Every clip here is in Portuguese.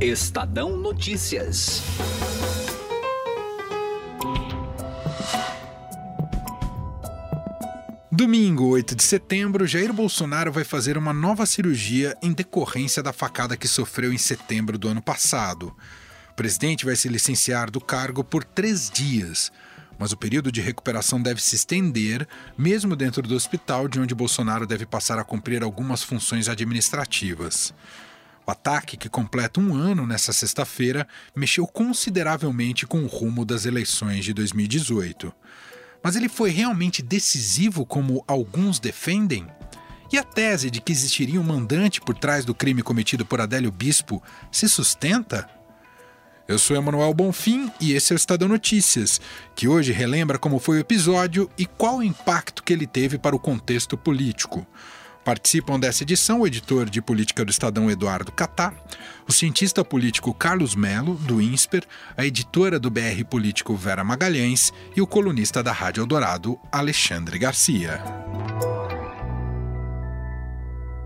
Estadão Notícias. Domingo, 8 de setembro, Jair Bolsonaro vai fazer uma nova cirurgia em decorrência da facada que sofreu em setembro do ano passado. O presidente vai se licenciar do cargo por três dias, mas o período de recuperação deve se estender, mesmo dentro do hospital, de onde Bolsonaro deve passar a cumprir algumas funções administrativas. O ataque, que completa um ano nesta sexta-feira, mexeu consideravelmente com o rumo das eleições de 2018. Mas ele foi realmente decisivo como alguns defendem? E a tese de que existiria um mandante por trás do crime cometido por Adélio Bispo se sustenta? Eu sou Emanuel Bonfim e esse é o Estadão Notícias, que hoje relembra como foi o episódio e qual o impacto que ele teve para o contexto político. Participam dessa edição o editor de política do Estadão Eduardo Catar, o cientista político Carlos Melo, do INSPER, a editora do BR Político Vera Magalhães e o colunista da Rádio Eldorado, Alexandre Garcia.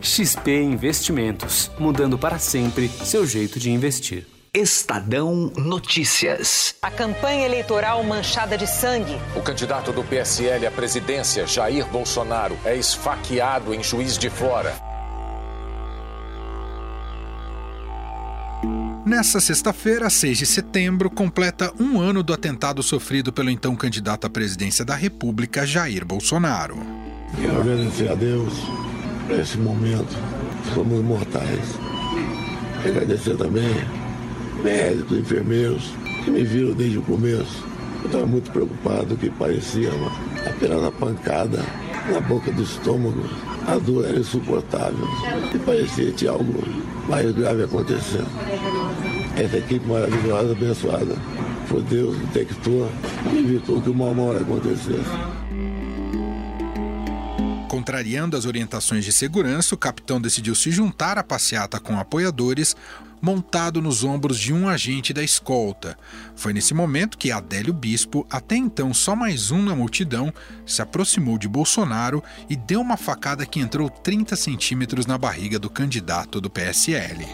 XP Investimentos, mudando para sempre seu jeito de investir. Estadão Notícias. A campanha eleitoral manchada de sangue. O candidato do PSL à presidência, Jair Bolsonaro, é esfaqueado em Juiz de Fora. Nessa sexta-feira, 6 de setembro, completa um ano do atentado sofrido pelo então candidato à presidência da República, Jair Bolsonaro. Quero agradecer a Deus por esse momento. Somos mortais. Agradecer também médicos, enfermeiros que me viram desde o começo. Eu estava muito preocupado, que parecia apenas uma pancada na boca do estômago. A dor era insuportável e parecia que tinha algo mais grave acontecendo. Essa equipe maravilhosa, abençoada, por Deus, detectou e evitou que uma hora acontecesse. Contrariando as orientações de segurança, o capitão decidiu se juntar à passeata com apoiadores, montado nos ombros de um agente da escolta. Foi nesse momento que Adélio Bispo, até então só mais um na multidão, se aproximou de Bolsonaro e deu uma facada que entrou 30 centímetros na barriga do candidato do PSL.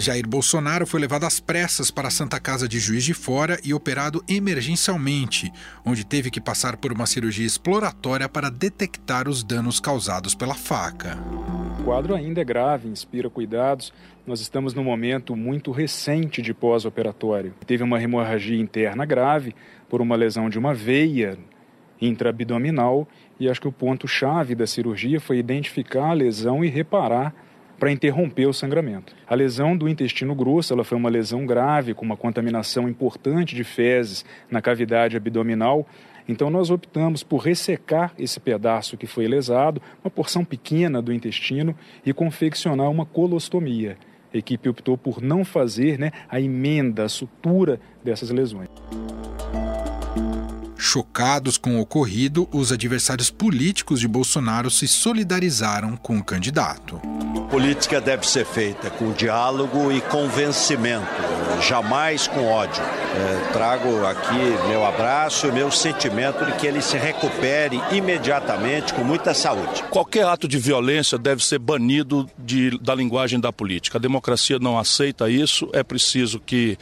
Jair Bolsonaro foi levado às pressas para a Santa Casa de Juiz de Fora e operado emergencialmente, onde teve que passar por uma cirurgia exploratória para detectar os danos causados pela faca. O quadro ainda é grave, inspira cuidados. Nós estamos num momento muito recente de pós-operatório. Teve uma hemorragia interna grave por uma lesão de uma veia intraabdominal e acho que o ponto-chave da cirurgia foi identificar a lesão e reparar para interromper o sangramento. A lesão do intestino grosso ela foi uma lesão grave, com uma contaminação importante de fezes na cavidade abdominal. Então, nós optamos por ressecar esse pedaço que foi lesado, uma porção pequena do intestino, e confeccionar uma colostomia. A equipe optou por não fazer né, a emenda, a sutura dessas lesões. Chocados com o ocorrido, os adversários políticos de Bolsonaro se solidarizaram com o candidato. Política deve ser feita com diálogo e convencimento, jamais com ódio. É, trago aqui meu abraço e meu sentimento de que ele se recupere imediatamente com muita saúde. Qualquer ato de violência deve ser banido de, da linguagem da política. A democracia não aceita isso. É preciso que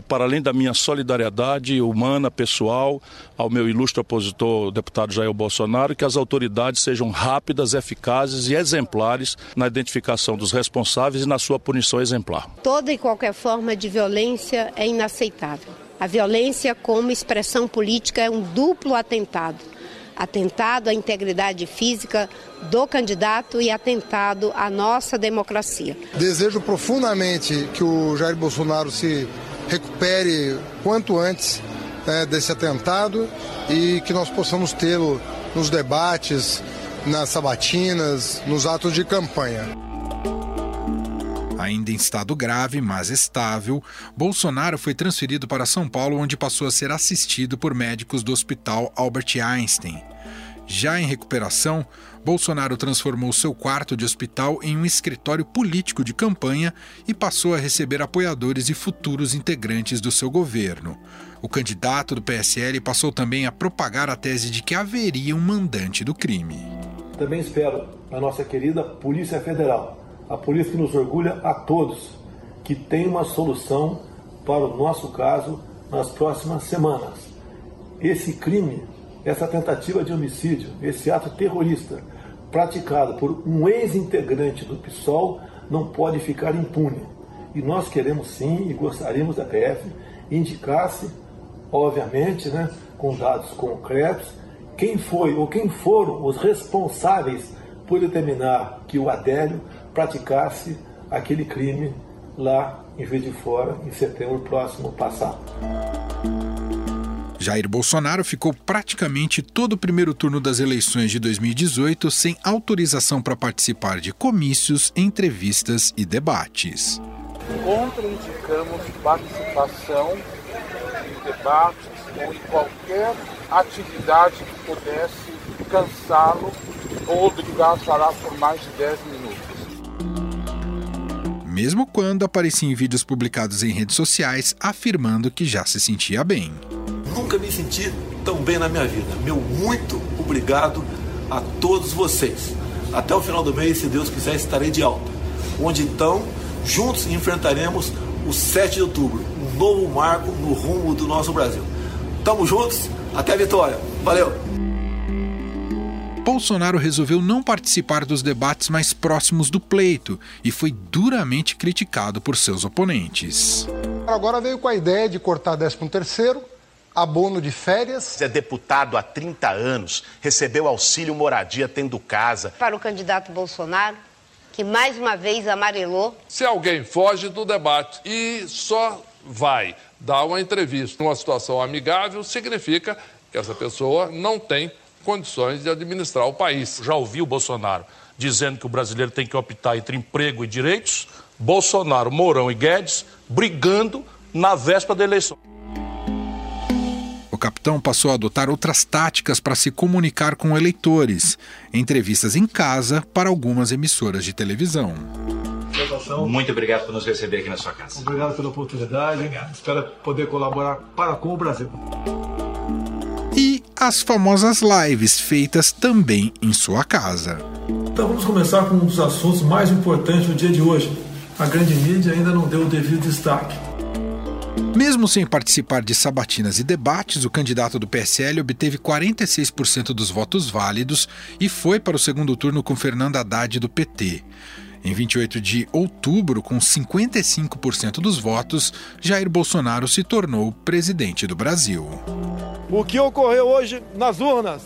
para além da minha solidariedade humana, pessoal, ao meu ilustre opositor, o deputado Jair Bolsonaro, que as autoridades sejam rápidas, eficazes e exemplares na identificação dos responsáveis e na sua punição exemplar. Toda e qualquer forma de violência é inaceitável. A violência, como expressão política, é um duplo atentado atentado à integridade física do candidato e atentado à nossa democracia. Desejo profundamente que o Jair Bolsonaro se recupere quanto antes é, desse atentado e que nós possamos tê-lo nos debates, nas sabatinas, nos atos de campanha. Ainda em estado grave, mas estável, Bolsonaro foi transferido para São Paulo, onde passou a ser assistido por médicos do Hospital Albert Einstein. Já em recuperação, Bolsonaro transformou seu quarto de hospital em um escritório político de campanha e passou a receber apoiadores e futuros integrantes do seu governo. O candidato do PSL passou também a propagar a tese de que haveria um mandante do crime. Também espero a nossa querida Polícia Federal, a polícia que nos orgulha a todos, que tem uma solução para o nosso caso nas próximas semanas. Esse crime, essa tentativa de homicídio, esse ato terrorista praticado por um ex-integrante do PSOL não pode ficar impune. E nós queremos sim e gostaríamos da PF indicasse obviamente, né, com dados concretos, quem foi ou quem foram os responsáveis por determinar que o Adélio praticasse aquele crime lá em Juiz de Fora em setembro próximo passado. Jair Bolsonaro ficou praticamente todo o primeiro turno das eleições de 2018 sem autorização para participar de comícios, entrevistas e debates. Contraindicamos participação debates ou em qualquer atividade que pudesse cansá-lo ou obrigar a falar por mais de 10 minutos. Mesmo quando aparecia em vídeos publicados em redes sociais afirmando que já se sentia bem. Nunca me senti tão bem na minha vida. Meu muito obrigado a todos vocês. Até o final do mês, se Deus quiser, estarei de alta. Onde então, juntos enfrentaremos o 7 de outubro, novo marco no rumo do nosso Brasil. Tamo juntos, até a vitória. Valeu! Bolsonaro resolveu não participar dos debates mais próximos do pleito e foi duramente criticado por seus oponentes. Agora veio com a ideia de cortar 13 terceiro, abono de férias. É deputado há 30 anos, recebeu auxílio moradia tendo casa. Para o candidato Bolsonaro, que mais uma vez amarelou. Se alguém foge do debate e só vai dar uma entrevista numa situação amigável, significa que essa pessoa não tem condições de administrar o país. Já ouvi o Bolsonaro dizendo que o brasileiro tem que optar entre emprego e direitos, Bolsonaro, Mourão e Guedes brigando na véspera da eleição. O capitão passou a adotar outras táticas para se comunicar com eleitores, entrevistas em casa para algumas emissoras de televisão. Muito obrigado por nos receber aqui na sua casa. Obrigado pela oportunidade. Obrigado. Espero poder colaborar para com o Brasil. E as famosas lives feitas também em sua casa. Então vamos começar com um dos assuntos mais importantes do dia de hoje. A grande mídia ainda não deu o devido destaque. Mesmo sem participar de sabatinas e debates, o candidato do PSL obteve 46% dos votos válidos e foi para o segundo turno com Fernando Haddad do PT. Em 28 de outubro, com 55% dos votos, Jair Bolsonaro se tornou presidente do Brasil. O que ocorreu hoje nas urnas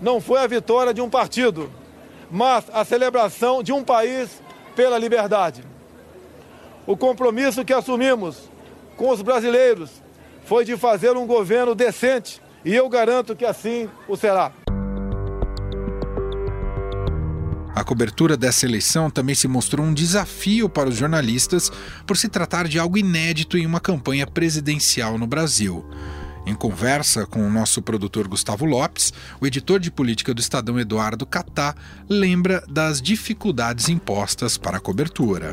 não foi a vitória de um partido, mas a celebração de um país pela liberdade. O compromisso que assumimos com os brasileiros foi de fazer um governo decente e eu garanto que assim o será. A cobertura dessa eleição também se mostrou um desafio para os jornalistas por se tratar de algo inédito em uma campanha presidencial no Brasil. Em conversa com o nosso produtor Gustavo Lopes, o editor de política do Estadão Eduardo Catá lembra das dificuldades impostas para a cobertura.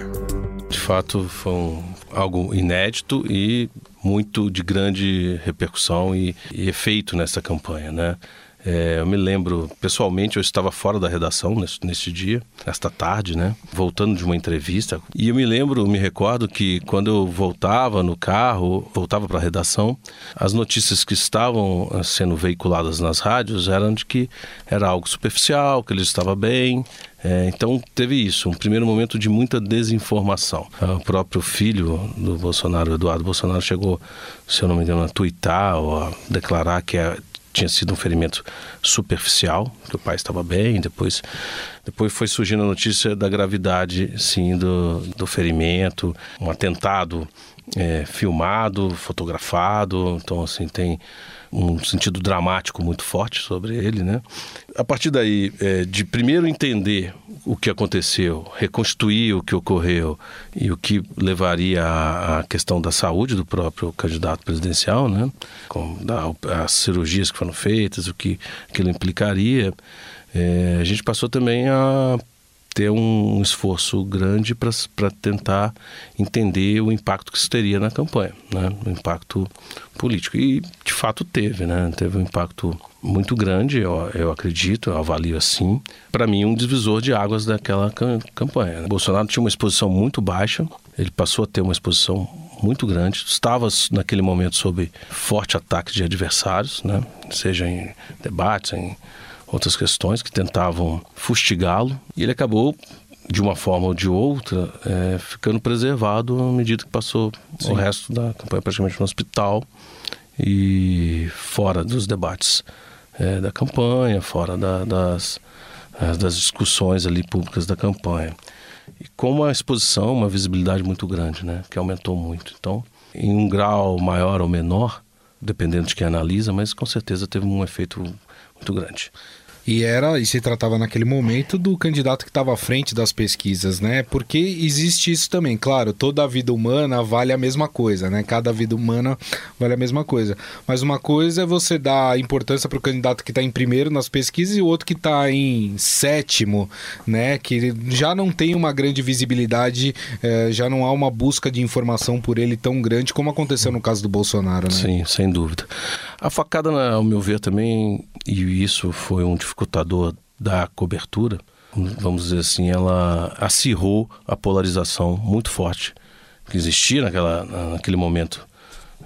De fato, foi um, algo inédito e muito de grande repercussão e, e efeito nessa campanha, né? É, eu me lembro, pessoalmente, eu estava fora da redação nesse, nesse, dia, esta tarde, né? Voltando de uma entrevista. E eu me lembro, me recordo que quando eu voltava no carro, voltava para a redação, as notícias que estavam eh, sendo veiculadas nas rádios eram de que era algo superficial, que ele estava bem, é, então teve isso, um primeiro momento de muita desinformação. O próprio filho do Bolsonaro, Eduardo Bolsonaro, chegou, se eu não me engano, a twittar ou a declarar que é tinha sido um ferimento superficial, que o pai estava bem, depois depois foi surgindo a notícia da gravidade, sim, do, do ferimento, um atentado é, filmado, fotografado, então assim tem um sentido dramático muito forte sobre ele, né? A partir daí, é, de primeiro entender o que aconteceu, reconstruir o que ocorreu e o que levaria à questão da saúde do próprio candidato presidencial, né? Com da, as cirurgias que foram feitas, o que aquilo implicaria, é, a gente passou também a ter um esforço grande para tentar entender o impacto que isso teria na campanha, né? o impacto político. E, de fato, teve, né? teve um impacto muito grande, eu, eu acredito, eu avalio assim. Para mim, um divisor de águas daquela campanha. Né? Bolsonaro tinha uma exposição muito baixa, ele passou a ter uma exposição muito grande, estava naquele momento sob forte ataque de adversários, né? seja em debates, em outras questões que tentavam fustigá-lo e ele acabou de uma forma ou de outra é, ficando preservado à medida que passou Sim. o resto da campanha praticamente no hospital e fora dos debates é, da campanha, fora da, das, é, das discussões ali públicas da campanha. E com uma exposição, uma visibilidade muito grande, né, que aumentou muito. Então, em um grau maior ou menor, dependendo de quem analisa, mas com certeza teve um efeito muito grande. E era, e se tratava naquele momento do candidato que estava à frente das pesquisas, né? Porque existe isso também, claro, toda a vida humana vale a mesma coisa, né? Cada vida humana vale a mesma coisa. Mas uma coisa é você dar importância para o candidato que está em primeiro nas pesquisas e o outro que está em sétimo, né? Que já não tem uma grande visibilidade, eh, já não há uma busca de informação por ele tão grande como aconteceu no caso do Bolsonaro, né? Sim, sem dúvida. A facada, ao meu ver, também, e isso foi um dificultador da cobertura, vamos dizer assim, ela acirrou a polarização muito forte que existia naquela, naquele momento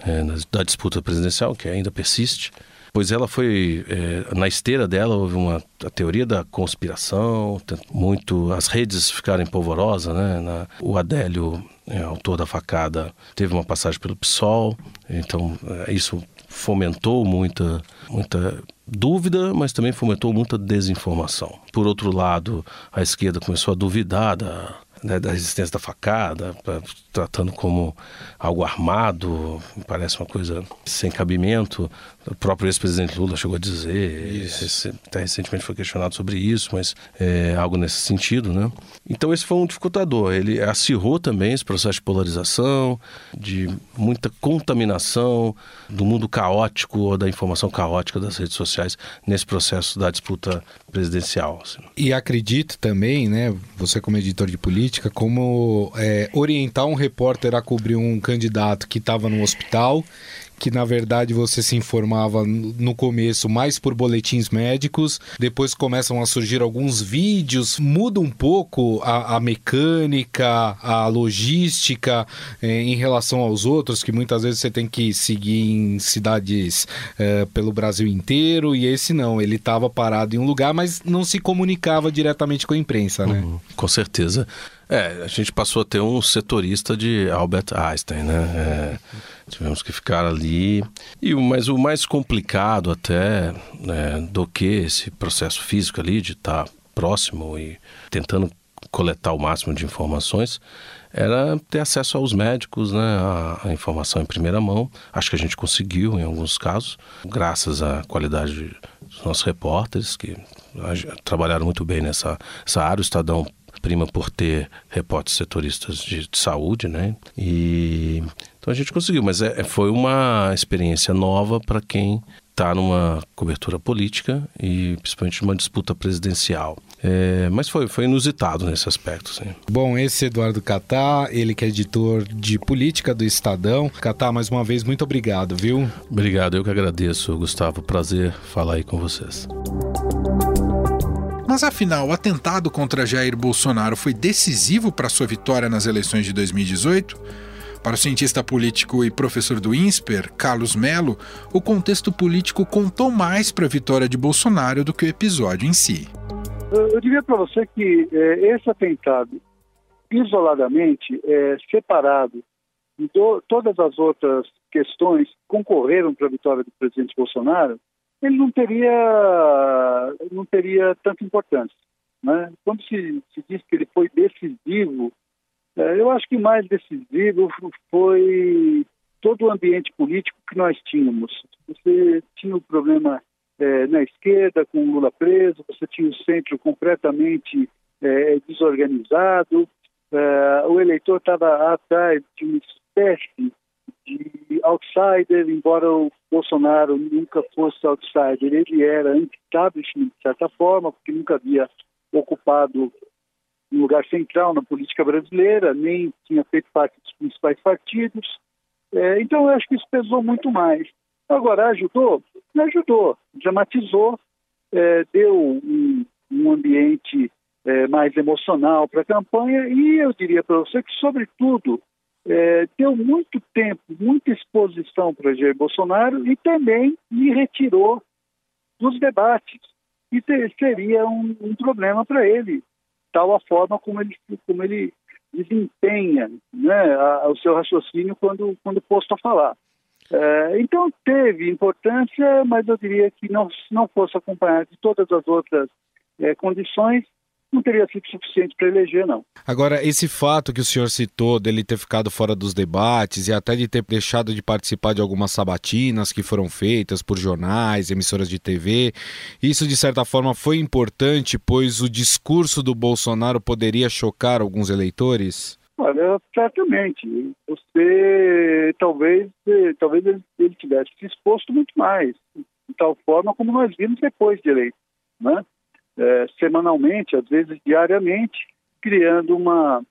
é, da disputa presidencial, que ainda persiste. Pois ela foi, é, na esteira dela, houve uma a teoria da conspiração, muito as redes ficarem polvorosas, né? Na, o Adélio, é, autor da facada, teve uma passagem pelo PSOL, então é, isso fomentou muita, muita dúvida, mas também fomentou muita desinformação. Por outro lado, a esquerda começou a duvidar da, né, da resistência da facada, tratando como algo armado, parece uma coisa sem cabimento. O próprio ex-presidente Lula chegou a dizer, até recentemente foi questionado sobre isso, mas é algo nesse sentido, né? Então esse foi um dificultador. Ele acirrou também esse processo de polarização, de muita contaminação do mundo caótico ou da informação caótica das redes sociais nesse processo da disputa presidencial. Assim. E acredito também, né, você como editor de política, como é, orientar um repórter a cobrir um candidato que estava no hospital que na verdade você se informava no começo mais por boletins médicos, depois começam a surgir alguns vídeos, muda um pouco a, a mecânica, a logística eh, em relação aos outros, que muitas vezes você tem que seguir em cidades eh, pelo Brasil inteiro, e esse não, ele estava parado em um lugar, mas não se comunicava diretamente com a imprensa, né? Uhum, com certeza. É, a gente passou a ter um setorista de Albert Einstein, né? É, tivemos que ficar ali. E, mas o mais complicado até né, do que esse processo físico ali de estar próximo e tentando coletar o máximo de informações era ter acesso aos médicos, né, a, informação em primeira mão. Acho que a gente conseguiu em alguns casos, graças à qualidade dos nossos repórteres que trabalharam muito bem nessa essa área. O Estadão prima por ter repórteres setoristas de, de saúde, né? E então a gente conseguiu, mas é, foi uma experiência nova para quem está numa cobertura política e principalmente numa disputa presidencial. É, mas foi, foi inusitado nesse aspecto. Sim. Bom, esse é Eduardo Catá, ele que é editor de política do Estadão. Catá, mais uma vez, muito obrigado, viu? Obrigado, eu que agradeço, Gustavo. Prazer falar aí com vocês. Mas afinal, o atentado contra Jair Bolsonaro foi decisivo para sua vitória nas eleições de 2018? Para o cientista político e professor do INSPER, Carlos Melo, o contexto político contou mais para a vitória de Bolsonaro do que o episódio em si. Eu, diria para você que é, esse atentado, isoladamente, é, separado de todas as outras questões que concorreram para a vitória do presidente Bolsonaro, ele não teria, não teria tanta importância. Né? Quando se, se diz que ele foi decisivo É, eu acho que mais decisivo foi todo o ambiente político que nós tínhamos. Você tinha o problema é, na esquerda, com Lula preso, você tinha o centro completamente é, desorganizado, é, o eleitor estava atrás de uma espécie de outsider, embora o Bolsonaro nunca fosse outsider, ele era anti-establishment, de certa forma, porque nunca havia ocupado um lugar central na política brasileira, nem tinha feito parte dos principais partidos. É, então, eu acho que isso pesou muito mais. Agora, ajudou? Ajudou, dramatizou, é, deu um, um ambiente é, mais emocional para a campanha e eu diria para você que, sobretudo, é, deu muito tempo, muita exposição para Jair Bolsonaro e também me retirou dos debates. E seria um, um problema para ele, tal a forma como ele, como ele desempenha né, a, o seu raciocínio quando, quando posto a falar. É, então teve importância, mas eu diria que não, se não fosse acompanhado de todas as outras é, condições, não teria sido suficiente para eleger, não. Agora, esse fato que o senhor citou dele ter ficado fora dos debates e até de ter deixado de participar de algumas sabatinas que foram feitas por jornais, emissoras de TV, isso de certa forma foi importante, pois o discurso do Bolsonaro poderia chocar alguns eleitores? Olha, certamente. Você talvez, talvez ele, ele tivesse se exposto muito mais, de tal forma como nós vimos depois de eleito, né? É, semanalmente, às vezes diariamente, criando uma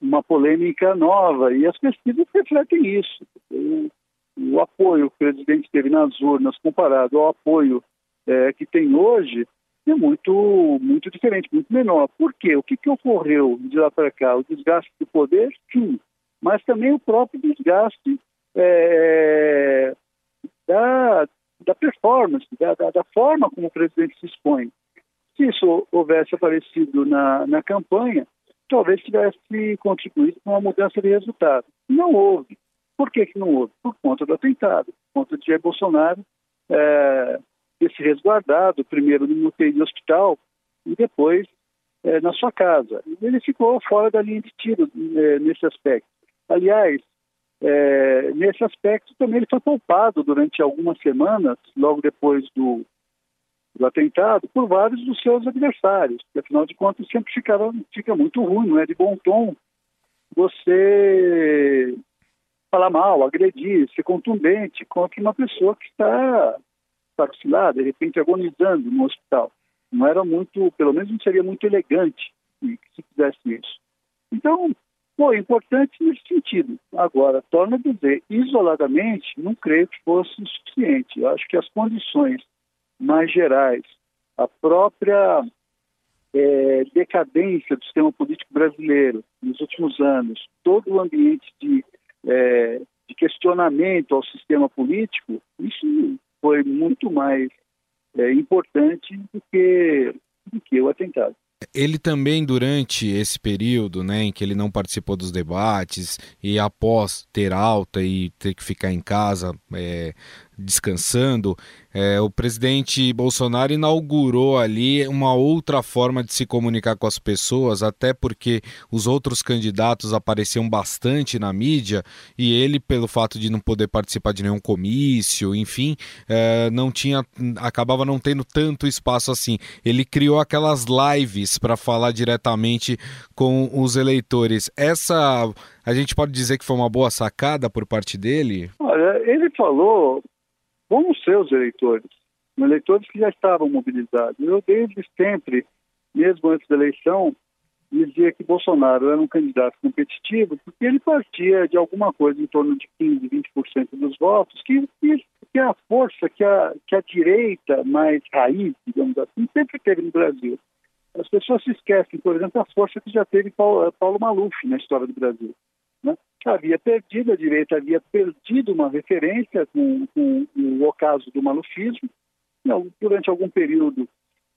uma polêmica nova e as pesquisas refletem isso. O, o apoio que o presidente teve nas urnas comparado ao apoio é, que tem hoje é muito, muito diferente, muito menor. Por quê? O que, que ocorreu de lá para cá? O desgaste do poder, sim, mas também o próprio desgaste é, da, da performance, da, da, da, forma como o presidente se expõe. Se isso houvesse aparecido na, na campanha, talvez tivesse contribuído com uma mudança de resultado. Não houve. Por que, que não houve? Por conta do atentado, por conta de Jair Bolsonaro é, ter se resguardado, primeiro no UTI de hospital e depois é, na sua casa. Ele ficou fora da linha de tiro é, nesse aspecto. Aliás, é, nesse aspecto também ele foi poupado durante algumas semanas, logo depois do, do atentado, por vários dos seus adversários, porque afinal de contas sempre fica muito ruim, não é de bom tom você falar mal, agredir, ser contundente contra uma pessoa que está vacilar, de repente agonizando no hospital. Não era muito, pelo menos não seria muito elegante se fizesse isso. Então, foi importante nesse sentido. Agora, torno a dizer, isoladamente, não creio que fosse suficiente. Eu acho que as condições mais gerais, a própria é, decadência do sistema político brasileiro nos últimos anos, todo o ambiente de, é, de questionamento ao sistema político, isso foi muito mais é, importante do que, do que o atentado. Ele também, durante esse período né, em que ele não participou dos debates e após ter alta e ter que ficar em casa é, descansando, é, o presidente Bolsonaro inaugurou ali uma outra forma de se comunicar com as pessoas, até porque os outros candidatos apareciam bastante na mídia e ele, pelo fato de não poder participar de nenhum comício, enfim, é, não tinha, acabava não tendo tanto espaço assim. Ele criou aquelas lives para falar diretamente com os eleitores. Essa a gente pode dizer que foi uma boa sacada por parte dele? Olha, ele falou com os seus eleitores, eleitores que já estavam mobilizados. Eu, desde sempre, mesmo antes da eleição, dizia que Bolsonaro era um candidato competitivo porque ele partia de alguma coisa em torno de 15%, 20% dos votos, que, que é a força que a, que a direita mais raiz, digamos assim, sempre teve no Brasil. As pessoas se esquecem, por exemplo, da força que já teve Paulo, Paulo Maluf na história do Brasil havia perdido, a direita havia perdido uma referência com, com, com o ocaso do malufismo. Durante algum período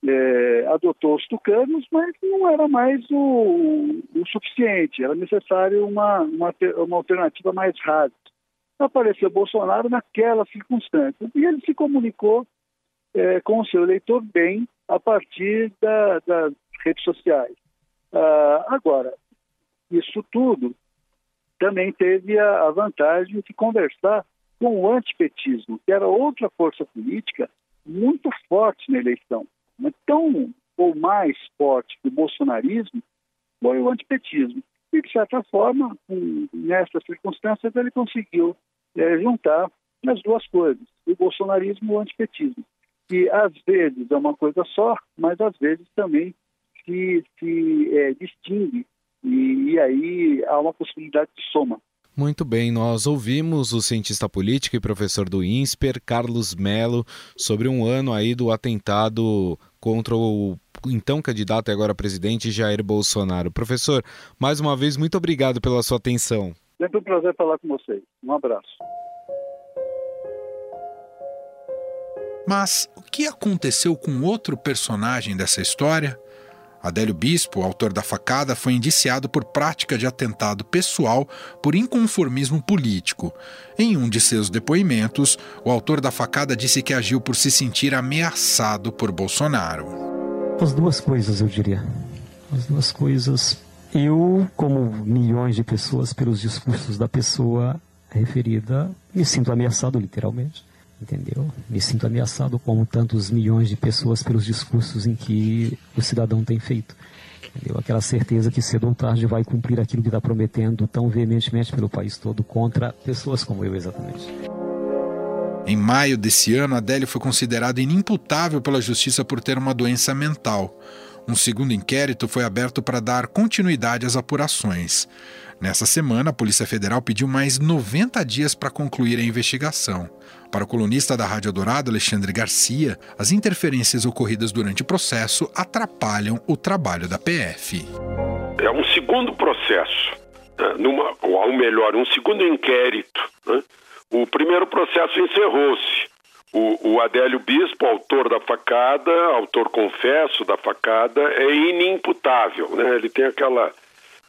é, adotou os tucanos, mas não era mais o, o suficiente, era necessário uma, uma, uma alternativa mais rasa. Apareceu Bolsonaro naquela circunstância e ele se comunicou é, com o seu eleitor bem a partir da, das redes sociais. Ah, agora, isso tudo também teve a, vantagem de conversar com o antipetismo, que era outra força política muito forte na eleição, mas tão ou mais forte que o bolsonarismo foi o antipetismo. E, de certa forma, nessas circunstâncias, ele conseguiu é, juntar as duas coisas, o bolsonarismo e o antipetismo. Que às vezes é uma coisa só, mas às vezes também se, se é, distingue e, e aí há uma possibilidade de soma. Muito bem, nós ouvimos o cientista político e professor do INSPER, Carlos Melo, sobre um ano aí do atentado contra o então candidato e agora presidente Jair Bolsonaro. Professor, mais uma vez, muito obrigado pela sua atenção. Sempre um prazer falar com vocês. Um abraço. Mas o que aconteceu com outro personagem dessa história? Adélio Bispo, autor da facada, foi indiciado por prática de atentado pessoal por inconformismo político. Em um de seus depoimentos, o autor da facada disse que agiu por se sentir ameaçado por Bolsonaro. As duas coisas, eu diria. As duas coisas. Eu, como milhões de pessoas, pelos discursos da pessoa referida, me sinto ameaçado, literalmente entendeu? Me sinto ameaçado como tantos milhões de pessoas pelos discursos em que o cidadão tem feito. Entendeu? Aquela certeza que cedo ou tarde vai cumprir aquilo que está prometendo tão veementemente pelo país todo contra pessoas como eu, exatamente. Em maio desse ano, Adélio foi considerado inimputável pela justiça por ter uma doença mental. Um segundo inquérito foi aberto para dar continuidade às apurações. Nessa semana, a Polícia Federal pediu mais 90 dias para concluir a investigação. Para o colunista da Rádio Dourado, Alexandre Garcia, as interferências ocorridas durante o processo atrapalham o trabalho da PF. É um segundo processo, né? Numa, ou melhor, um segundo inquérito. Né? O primeiro processo encerrou-se. O, o, Adélio Bispo, autor da facada, autor confesso da facada, é inimputável. Né? Ele tem aquela,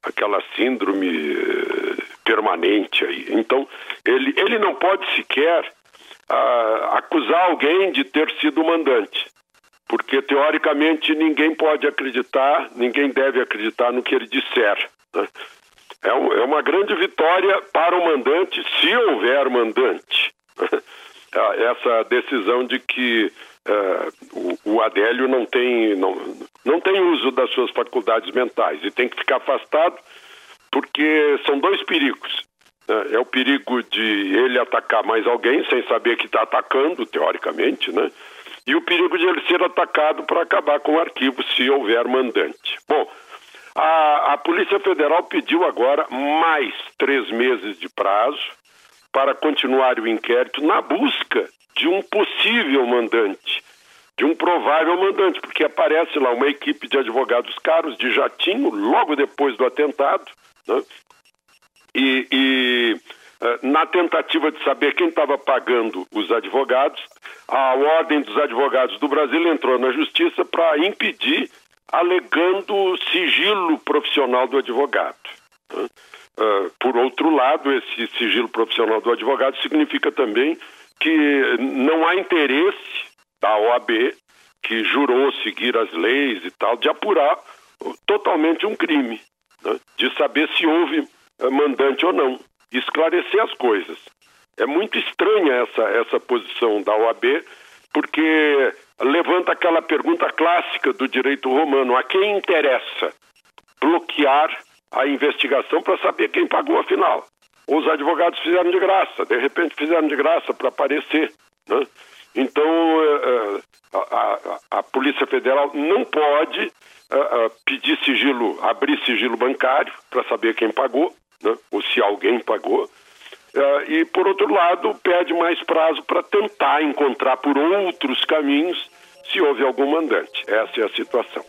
aquela síndrome eh, permanente aí. Então, ele, ele não pode sequer a, acusar alguém de ter sido mandante. Porque, teoricamente, ninguém pode acreditar, ninguém deve acreditar no que ele disser. Né? É, um, é, uma grande vitória para o mandante, se houver mandante. Essa decisão de que uh, o, o, Adélio não tem, não, não tem uso das suas faculdades mentais e tem que ficar afastado, porque são dois perigos. Né? É o perigo de ele atacar mais alguém sem saber que está atacando, teoricamente, né? E o perigo de ele ser atacado para acabar com o arquivo, se houver mandante. Bom, a, a Polícia Federal pediu agora mais três meses de prazo para continuar o inquérito na busca de um possível mandante, de um provável mandante, porque aparece lá uma equipe de advogados caros de jatinho logo depois do atentado, né? e, e eh, na tentativa de saber quem estava pagando os advogados, a Ordem dos Advogados do Brasil entrou na justiça para impedir, alegando sigilo profissional do advogado. Uh, por outro lado, esse sigilo profissional do advogado significa também que não há interesse da OAB, que jurou seguir as leis e tal, de apurar totalmente um crime, né? de saber se houve eh, mandante ou não, esclarecer as coisas. É muito estranha essa, essa posição da OAB, porque levanta aquela pergunta clássica do direito romano: a quem interessa bloquear a investigação para saber quem pagou afinal? Os advogados fizeram de graça, de repente fizeram de graça para aparecer. Né? Então, eh, eh, a, a, a, Polícia Federal não pode pedir sigilo, abrir sigilo bancário para saber quem pagou, né? ou se alguém pagou. E, por outro lado, pede mais prazo para tentar encontrar por outros caminhos se houve algum mandante. Essa é a situação.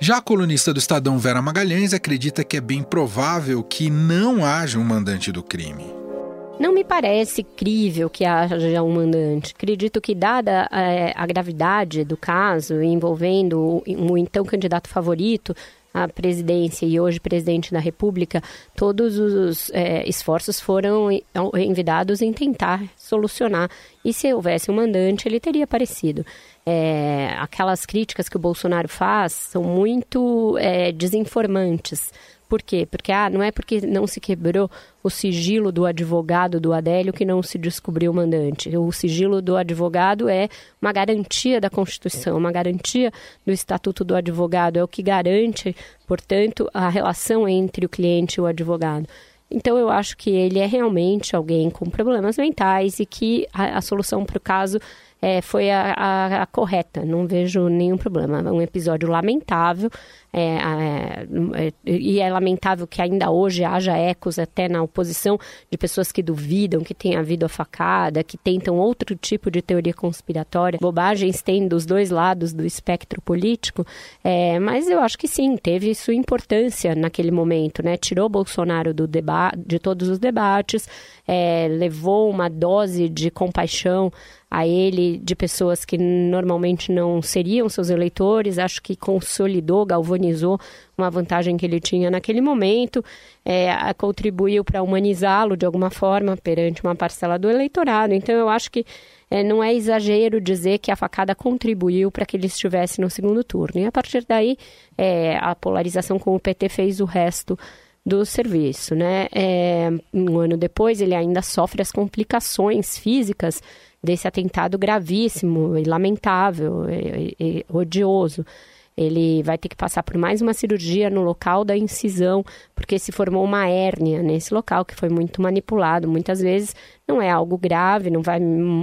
Já a colunista do Estadão Vera Magalhães acredita que é bem provável que não haja um mandante do crime. Não me parece crível que haja um mandante. Acredito que, dada é, a gravidade do caso envolvendo um então candidato favorito, a presidência e hoje presidente da República, todos os é, esforços foram envidados em tentar solucionar. E se houvesse um mandante, ele teria aparecido. É, aquelas críticas que o Bolsonaro faz são muito é, desinformantes. Por quê? Porque ah, não é porque não se quebrou o sigilo do advogado do Adélio que não se descobriu o mandante. O sigilo do advogado é uma garantia da Constituição, uma garantia do Estatuto do Advogado, é o que garante, portanto, a relação entre o cliente e o advogado. Então, eu acho que ele é realmente alguém com problemas mentais e que a, a solução para o caso é, foi a, a, a, correta. Não vejo nenhum problema. É um episódio lamentável. É, é, e é lamentável que ainda hoje haja ecos até na oposição de pessoas que duvidam que tenha havido a facada, que tentam outro tipo de teoria conspiratória. Bobagens tem dos dois lados do espectro político, é, mas eu acho que sim, teve sua importância naquele momento, né? Tirou Bolsonaro do debate, de todos os debates, é, levou uma dose de compaixão a ele de pessoas que normalmente não seriam seus eleitores, acho que consolidou, galvanizou uma vantagem que ele tinha naquele momento, é, contribuiu para humanizá-lo de alguma forma perante uma parcela do eleitorado. Então eu acho que é, não é exagero dizer que a facada contribuiu para que ele estivesse no segundo turno. E a partir daí, é, a polarização com o PT fez o resto do serviço, né? É, um ano depois, ele ainda sofre as complicações físicas desse atentado gravíssimo e lamentável e, e, odioso. Ele vai ter que passar por mais uma cirurgia no local da incisão, porque se formou uma hérnia nesse local que foi muito manipulado. Muitas vezes não é algo grave, não vai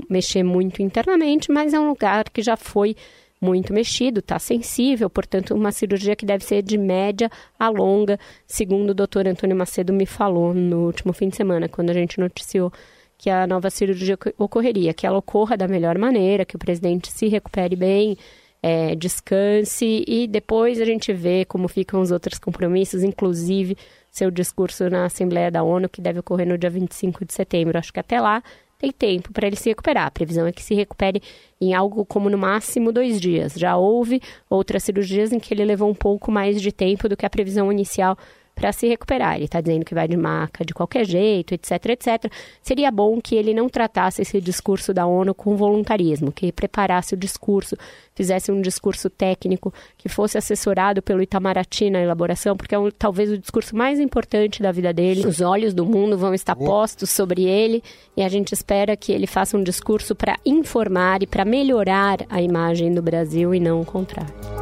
mexer muito internamente, mas é um lugar que já foi muito mexido, está sensível, portanto, uma cirurgia que deve ser de média a longa, segundo o doutor Antônio Macedo me falou no último fim de semana, quando a gente noticiou que a nova cirurgia ocorreria, que ela ocorra da melhor maneira, que o presidente se recupere bem, é, descanse e depois a gente vê como ficam os outros compromissos, inclusive seu discurso na Assembleia da ONU, que deve ocorrer no dia 25 de setembro. Acho que até lá tem tempo para ele se recuperar. A previsão é que se recupere em algo como no máximo dois dias. Já houve outras cirurgias em que ele levou um pouco mais de tempo do que a previsão inicial para se recuperar. Ele está dizendo que vai de maca de qualquer jeito, etc, etc. Seria bom que ele não tratasse esse discurso da ONU com voluntarismo, que preparasse o discurso, fizesse um discurso técnico, que fosse assessorado pelo Itamaraty na elaboração, porque é um, talvez o discurso mais importante da vida dele. Os olhos do mundo vão estar postos sobre ele e a gente espera que ele faça um discurso para informar e para melhorar a imagem do Brasil e não o contrário.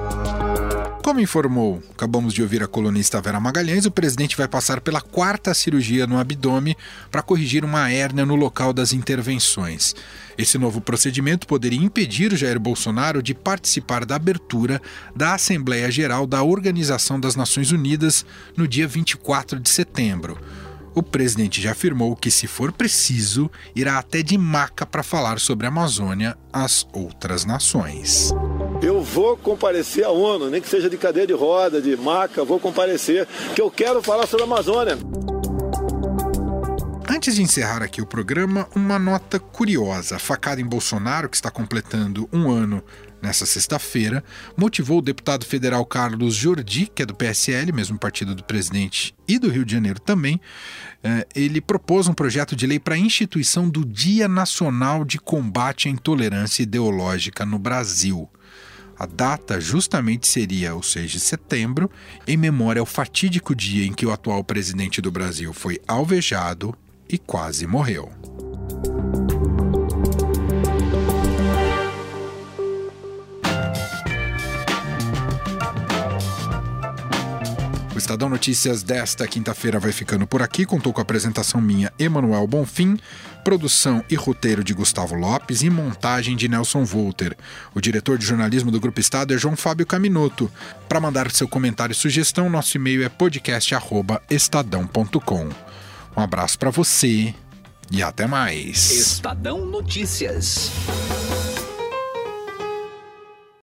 Como informou, acabamos de ouvir a colunista Vera Magalhães, o presidente vai passar pela quarta cirurgia no abdômen para corrigir uma hérnia no local das intervenções. Esse novo procedimento poderia impedir Jair Bolsonaro de participar da abertura da Assembleia Geral da Organização das Nações Unidas no dia 24 de setembro. O presidente já afirmou que, se for preciso, irá até de maca para falar sobre a Amazônia às outras nações. Eu vou comparecer à ONU, nem que seja de cadeira de roda, de maca, vou comparecer, que eu quero falar sobre a Amazônia. Antes de encerrar aqui o programa, uma nota curiosa. A facada em Bolsonaro, que está completando um ano nessa sexta-feira, motivou o deputado federal Carlos Jordi, que é do PSL, mesmo partido do presidente, e do Rio de Janeiro também. Eh, ele propôs um projeto de lei para a instituição do Dia Nacional de Combate à Intolerância Ideológica no Brasil. A data justamente seria o 6 de setembro, em memória ao fatídico dia em que o atual presidente do Brasil foi alvejado e quase morreu. O Estadão Notícias desta quinta-feira vai ficando por aqui. Contou com a apresentação minha, Emanuel Bonfim produção e roteiro de Gustavo Lopes e montagem de Nelson Volter. O diretor de jornalismo do Grupo Estado é João Fábio Caminoto. Para mandar seu comentário e sugestão, nosso e-mail é podcast@estadão.com. Um abraço para você e até mais. Estadão Notícias.